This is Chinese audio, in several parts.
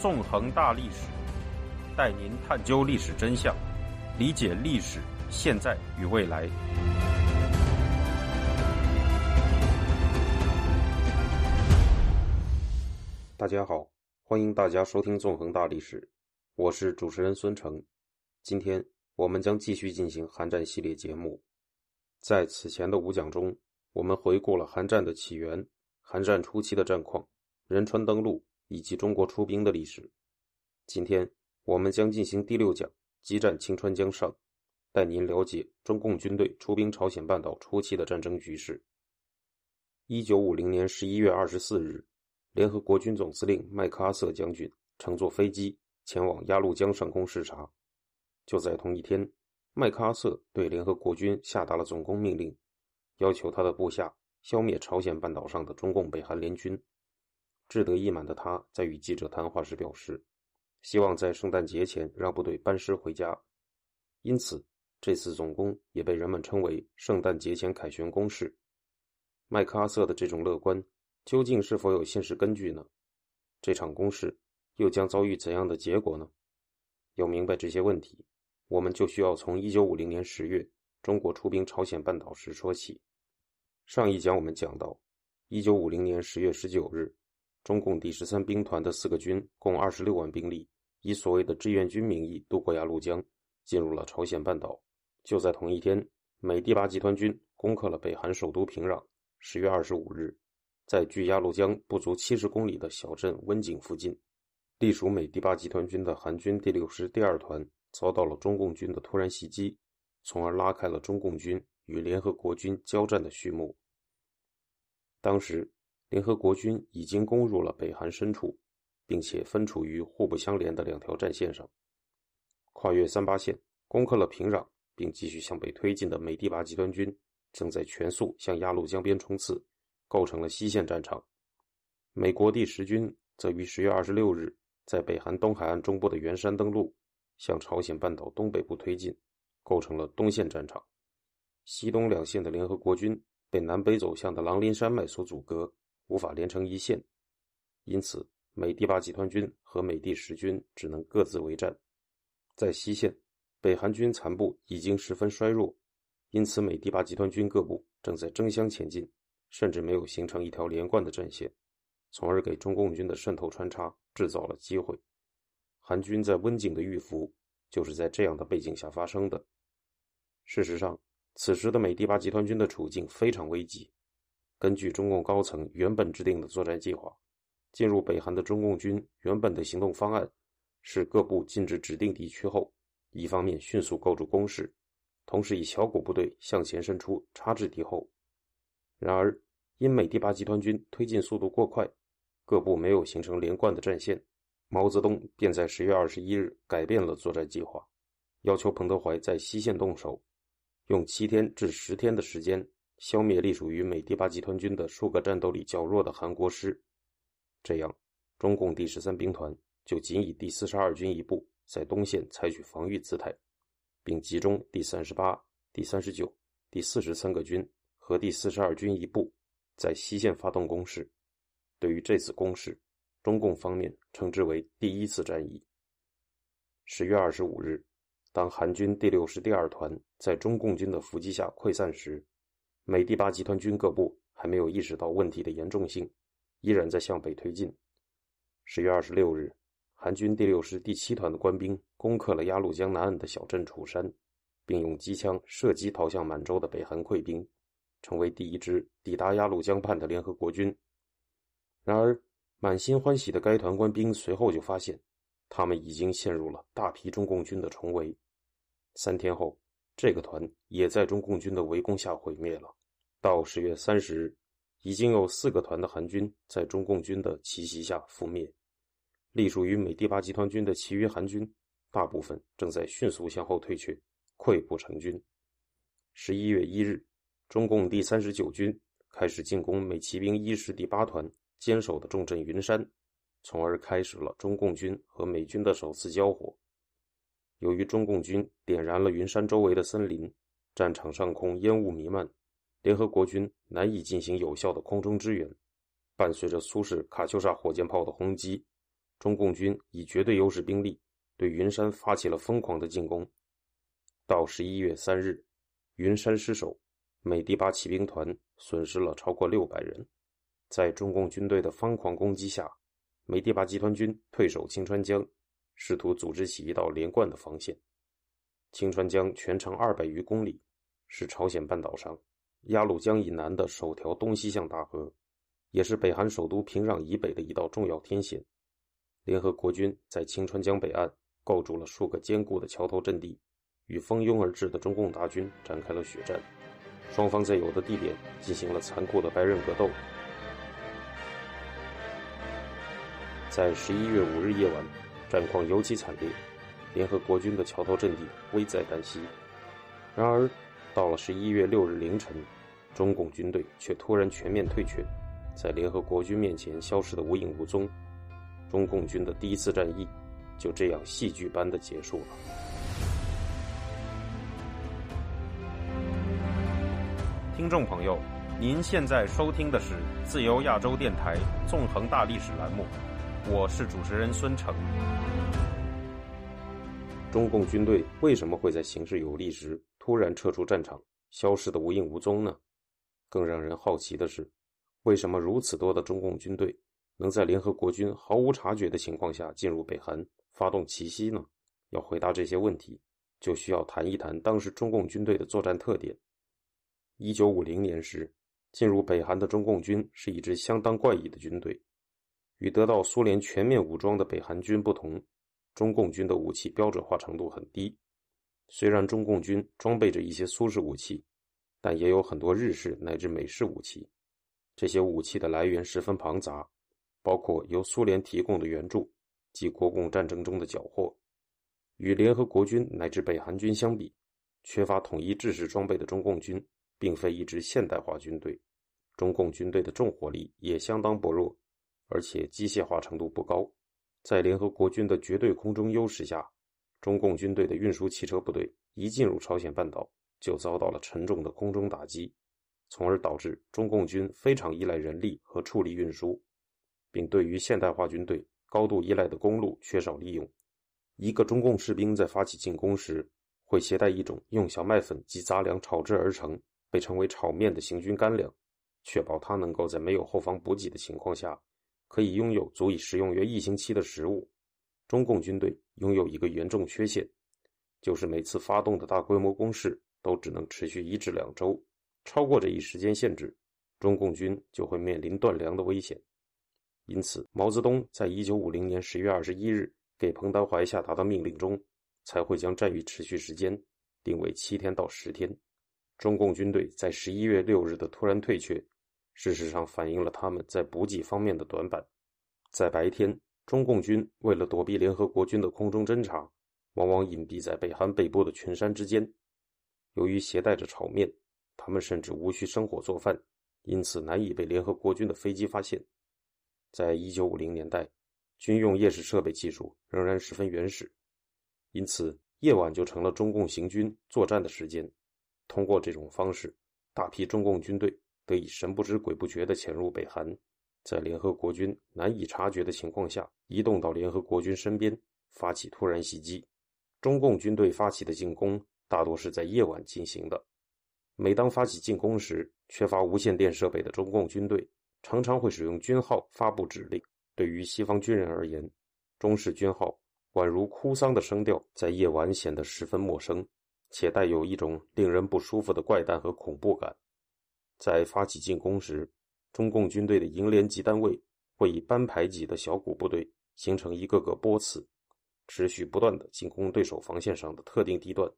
纵横大历史，带您探究历史真相，理解历史现在与未来。大家好，欢迎大家收听《纵横大历史》，我是主持人孙成。今天我们将继续进行韩战系列节目。在此前的五讲中，我们回顾了韩战的起源、韩战初期的战况、仁川登陆以及中国出兵的历史。今天我们将进行第六讲——激战清川江上，带您了解中共军队出兵朝鲜半岛初期的战争局势。一九五零年十一月二十四日，联合国军总司令麦克阿瑟将军乘坐飞机前往鸭绿江上空视察。就在同一天，麦克阿瑟对联合国军下达了总攻命令。要求他的部下消灭朝鲜半岛上的中共北韩联军。志得意满的他在与记者谈话时表示，希望在圣诞节前让部队班师回家。因此，这次总攻也被人们称为“圣诞节前凯旋攻势”。麦克阿瑟的这种乐观究竟是否有现实根据呢？这场攻势又将遭遇怎样的结果呢？要明白这些问题，我们就需要从1950年10月中国出兵朝鲜半岛时说起。上一讲我们讲到，一九五零年十月十九日，中共第十三兵团的四个军共二十六万兵力，以所谓的志愿军名义渡过鸭绿江，进入了朝鲜半岛。就在同一天，美第八集团军攻克了北韩首都平壤。十月二十五日，在距鸭绿江不足七十公里的小镇温井附近，隶属美第八集团军的韩军第六师第二团遭到了中共军的突然袭击，从而拉开了中共军与联合国军交战的序幕。当时，联合国军已经攻入了北韩深处，并且分处于互不相连的两条战线上。跨越三八线，攻克了平壤，并继续向北推进的美第八集团军，正在全速向鸭绿江边冲刺，构成了西线战场。美国第十军则于十月二十六日，在北韩东海岸中部的元山登陆，向朝鲜半岛东北部推进，构成了东线战场。西东两线的联合国军。被南北走向的狼林山脉所阻隔，无法连成一线，因此美第八集团军和美第十军只能各自为战。在西线，北韩军残部已经十分衰弱，因此美第八集团军各部正在争相前进，甚至没有形成一条连贯的战线，从而给中共军的渗透穿插制造了机会。韩军在温井的遇伏，就是在这样的背景下发生的。事实上。此时的美第八集团军的处境非常危急。根据中共高层原本制定的作战计划，进入北韩的中共军原本的行动方案是各部进至指定地区后，一方面迅速构筑工事，同时以小股部队向前伸出插至敌后。然而，因美第八集团军推进速度过快，各部没有形成连贯的战线，毛泽东便在十月二十一日改变了作战计划，要求彭德怀在西线动手。用七天至十天的时间消灭隶属于美第八集团军的数个战斗力较弱的韩国师，这样，中共第十三兵团就仅以第四十二军一部在东线采取防御姿态，并集中第三十八、第三十九、第四十三个军和第四十二军一部在西线发动攻势。对于这次攻势，中共方面称之为第一次战役。十月二十五日。当韩军第六师第二团在中共军的伏击下溃散时，美第八集团军各部还没有意识到问题的严重性，依然在向北推进。十月二十六日，韩军第六师第七团的官兵攻克了鸭绿江南岸的小镇楚山，并用机枪射击逃向满洲的北韩溃兵，成为第一支抵达鸭绿江畔的联合国军。然而，满心欢喜的该团官兵随后就发现。他们已经陷入了大批中共军的重围。三天后，这个团也在中共军的围攻下毁灭了。到十月三十日，已经有四个团的韩军在中共军的奇袭下覆灭。隶属于美第八集团军的其余韩军，大部分正在迅速向后退却，溃不成军。十一月一日，中共第三十九军开始进攻美骑兵一师第八团坚守的重镇云山。从而开始了中共军和美军的首次交火。由于中共军点燃了云山周围的森林，战场上空烟雾弥漫，联合国军难以进行有效的空中支援。伴随着苏式卡秋莎火箭炮的轰击，中共军以绝对优势兵力对云山发起了疯狂的进攻。到十一月三日，云山失守，美第八骑兵团损失了超过六百人。在中共军队的疯狂攻击下，美第八集团军退守清川江，试图组织起一道连贯的防线。清川江全长二百余公里，是朝鲜半岛上鸭绿江以南的首条东西向大河，也是北韩首都平壤以北的一道重要天险。联合国军在清川江北岸构筑了数个坚固的桥头阵地，与蜂拥而至的中共大军展开了血战。双方在有的地点进行了残酷的白刃格斗。在十一月五日夜晚，战况尤其惨烈，联合国军的桥头阵地危在旦夕。然而，到了十一月六日凌晨，中共军队却突然全面退却，在联合国军面前消失得无影无踪。中共军的第一次战役就这样戏剧般的结束了。听众朋友，您现在收听的是自由亚洲电台纵横大历史栏目。我是主持人孙成。中共军队为什么会在形势有利时突然撤出战场，消失的无影无踪呢？更让人好奇的是，为什么如此多的中共军队能在联合国军毫无察觉的情况下进入北韩，发动奇袭呢？要回答这些问题，就需要谈一谈当时中共军队的作战特点。一九五零年时，进入北韩的中共军是一支相当怪异的军队。与得到苏联全面武装的北韩军不同，中共军的武器标准化程度很低。虽然中共军装备着一些苏式武器，但也有很多日式乃至美式武器。这些武器的来源十分庞杂，包括由苏联提供的援助及国共战争中的缴获。与联合国军乃至北韩军相比，缺乏统一制式装备的中共军并非一支现代化军队。中共军队的重火力也相当薄弱。而且机械化程度不高，在联合国军的绝对空中优势下，中共军队的运输汽车部队一进入朝鲜半岛就遭到了沉重的空中打击，从而导致中共军非常依赖人力和处理运输，并对于现代化军队高度依赖的公路缺少利用。一个中共士兵在发起进攻时，会携带一种用小麦粉及杂粮炒制而成、被称为炒面的行军干粮，确保他能够在没有后方补给的情况下。可以拥有足以食用约一星期的食物。中共军队拥有一个严重缺陷，就是每次发动的大规模攻势都只能持续一至两周，超过这一时间限制，中共军就会面临断粮的危险。因此，毛泽东在一九五零年十月二十一日给彭德怀下达的命令中，才会将战役持续时间定为七天到十天。中共军队在十一月六日的突然退却。事实上，反映了他们在补给方面的短板。在白天，中共军为了躲避联合国军的空中侦察，往往隐蔽在北韩北部的群山之间。由于携带着炒面，他们甚至无需生火做饭，因此难以被联合国军的飞机发现。在一九五零年代，军用夜视设备技术仍然十分原始，因此夜晚就成了中共行军作战的时间。通过这种方式，大批中共军队。得以神不知鬼不觉地潜入北韩，在联合国军难以察觉的情况下，移动到联合国军身边，发起突然袭击。中共军队发起的进攻大多是在夜晚进行的。每当发起进攻时，缺乏无线电设备的中共军队常常会使用军号发布指令。对于西方军人而言，中式军号宛如哭丧的声调，在夜晚显得十分陌生，且带有一种令人不舒服的怪诞和恐怖感。在发起进攻时，中共军队的营连级单位会以班排级的小股部队形成一个个波次，持续不断的进攻对手防线上的特定地段。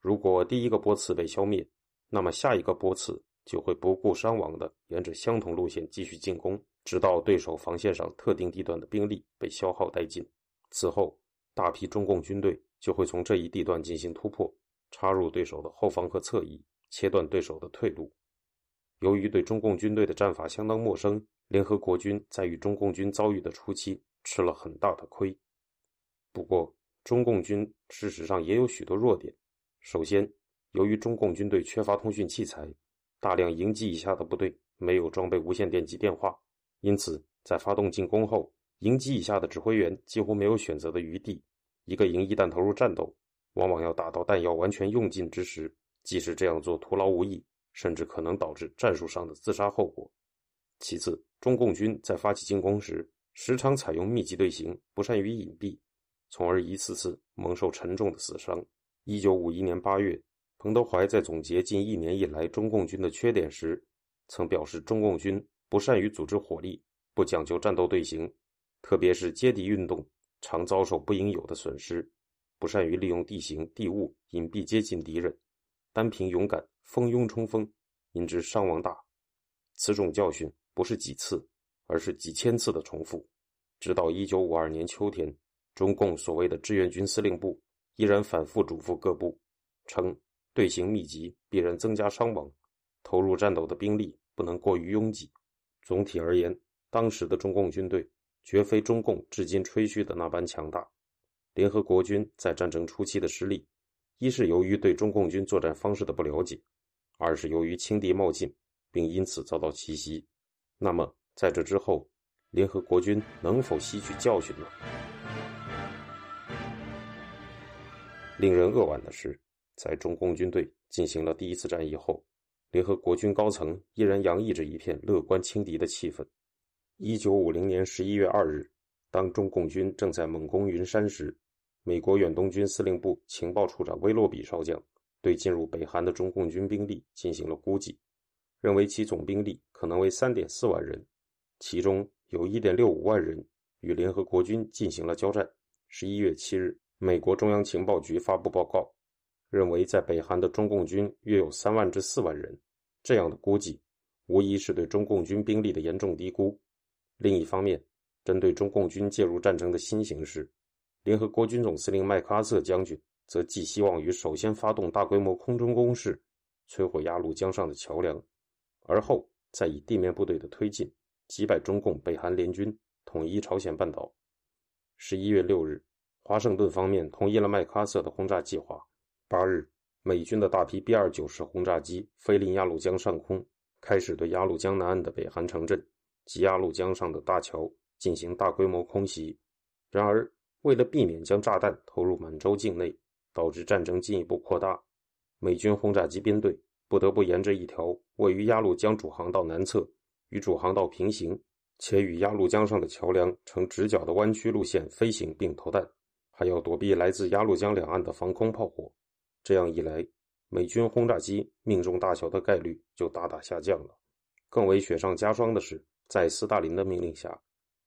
如果第一个波次被消灭，那么下一个波次就会不顾伤亡的沿着相同路线继续进攻，直到对手防线上特定地段的兵力被消耗殆尽。此后，大批中共军队就会从这一地段进行突破，插入对手的后方和侧翼，切断对手的退路。由于对中共军队的战法相当陌生，联合国军在与中共军遭遇的初期吃了很大的亏。不过，中共军事实上也有许多弱点。首先，由于中共军队缺乏通讯器材，大量营级以下的部队没有装备无线电及电话，因此在发动进攻后，营级以下的指挥员几乎没有选择的余地。一个营一旦投入战斗，往往要打到弹药完全用尽之时，即使这样做徒劳无益，甚至可能导致战术上的自杀后果。其次，中共军在发起进攻时，时常采用密集队形，不善于隐蔽，从而一次次蒙受沉重的死伤。一九五一年八月，彭德怀在总结近一年以来中共军的缺点时，曾表示，中共军不善于组织火力，不讲究战斗队形，特别是接敌运动，常遭受不应有的损失；不善于利用地形地物隐蔽接近敌人，单凭勇敢蜂拥冲锋，因之伤亡大。此种教训。不是几次，而是几千次的重复，直到一九五二年秋天，中共所谓的志愿军司令部依然反复嘱咐各部，称队形密集必然增加伤亡，投入战斗的兵力不能过于拥挤。总体而言，当时的中共军队绝非中共至今吹嘘的那般强大。联合国军在战争初期的失利，一是由于对中共军作战方式的不了解，二是由于轻敌冒进，并因此遭到奇袭。那么，在这之后，联合国军能否吸取教训呢？令人扼腕的是，在中共军队进行了第一次战役后，联合国军高层依然洋溢着一片乐观轻敌的气氛。一九五零年十一月二日，当中共军正在猛攻云山时，美国远东军司令部情报处长威洛比少将对进入北韩的中共军兵力进行了估计。认为其总兵力可能为三点四万人，其中有一点六五万人与联合国军进行了交战。十一月七日，美国中央情报局发布报告，认为在北韩的中共军约有三万至四万人。这样的估计，无疑是对中共军兵力的严重低估。另一方面，针对中共军介入战争的新形势，联合国军总司令麦克阿瑟将军则寄希望于首先发动大规模空中攻势，摧毁鸭绿江上的桥梁。而后再以地面部队的推进击败中共北韩联军，统一朝鲜半岛。十一月六日，华盛顿方面同意了麦克阿瑟的轰炸计划。八日，美军的大批 B 二九式轰炸机飞临鸭绿江上空，开始对鸭绿江南岸的北韩城镇及鸭绿江上的大桥进行大规模空袭。然而，为了避免将炸弹投入满洲境内，导致战争进一步扩大，美军轰炸机编队。不得不沿着一条位于鸭绿江主航道南侧、与主航道平行且与鸭绿江上的桥梁呈直角的弯曲路线飞行并投弹，还要躲避来自鸭绿江两岸的防空炮火。这样一来，美军轰炸机命中大桥的概率就大大下降了。更为雪上加霜的是，在斯大林的命令下，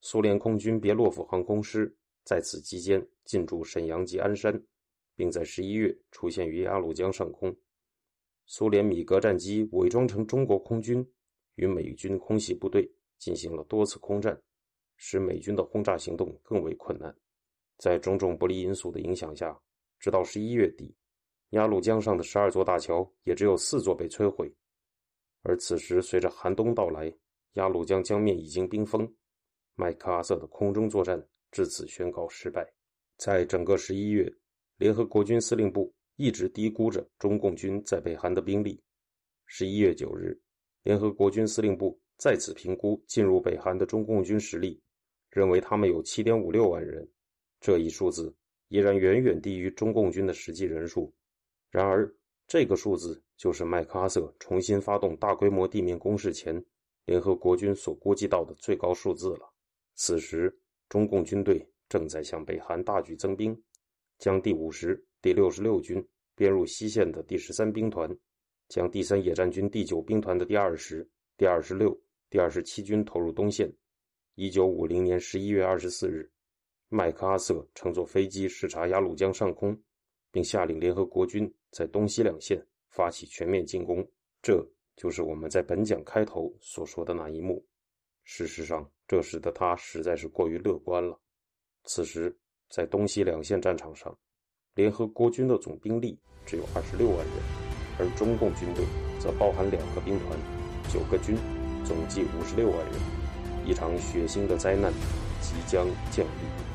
苏联空军别洛夫航空师在此期间进驻沈阳及鞍山，并在十一月出现于鸭绿江上空。苏联米格战机伪装成中国空军，与美军空袭部队进行了多次空战，使美军的轰炸行动更为困难。在种种不利因素的影响下，直到十一月底，鸭绿江上的十二座大桥也只有四座被摧毁。而此时，随着寒冬到来，鸭绿江江面已经冰封，麦克阿瑟的空中作战至此宣告失败。在整个十一月，联合国军司令部。一直低估着中共军在北韩的兵力。十一月九日，联合国军司令部再次评估进入北韩的中共军实力，认为他们有七点五六万人。这一数字依然远远低于中共军的实际人数。然而，这个数字就是麦克阿瑟重新发动大规模地面攻势前，联合国军所估计到的最高数字了。此时，中共军队正在向北韩大举增兵，将第五十。第六十六军编入西线的第十三兵团，将第三野战军第九兵团的第二十、第二十六、第二十七军投入东线。一九五零年十一月二十四日，麦克阿瑟乘坐飞机视察鸭绿江上空，并下令联合国军在东西两线发起全面进攻。这就是我们在本讲开头所说的那一幕。事实上，这时的他实在是过于乐观了。此时，在东西两线战场上，联合国军的总兵力只有二十六万人，而中共军队则包含两个兵团、九个军，总计五十六万人。一场血腥的灾难即将降临。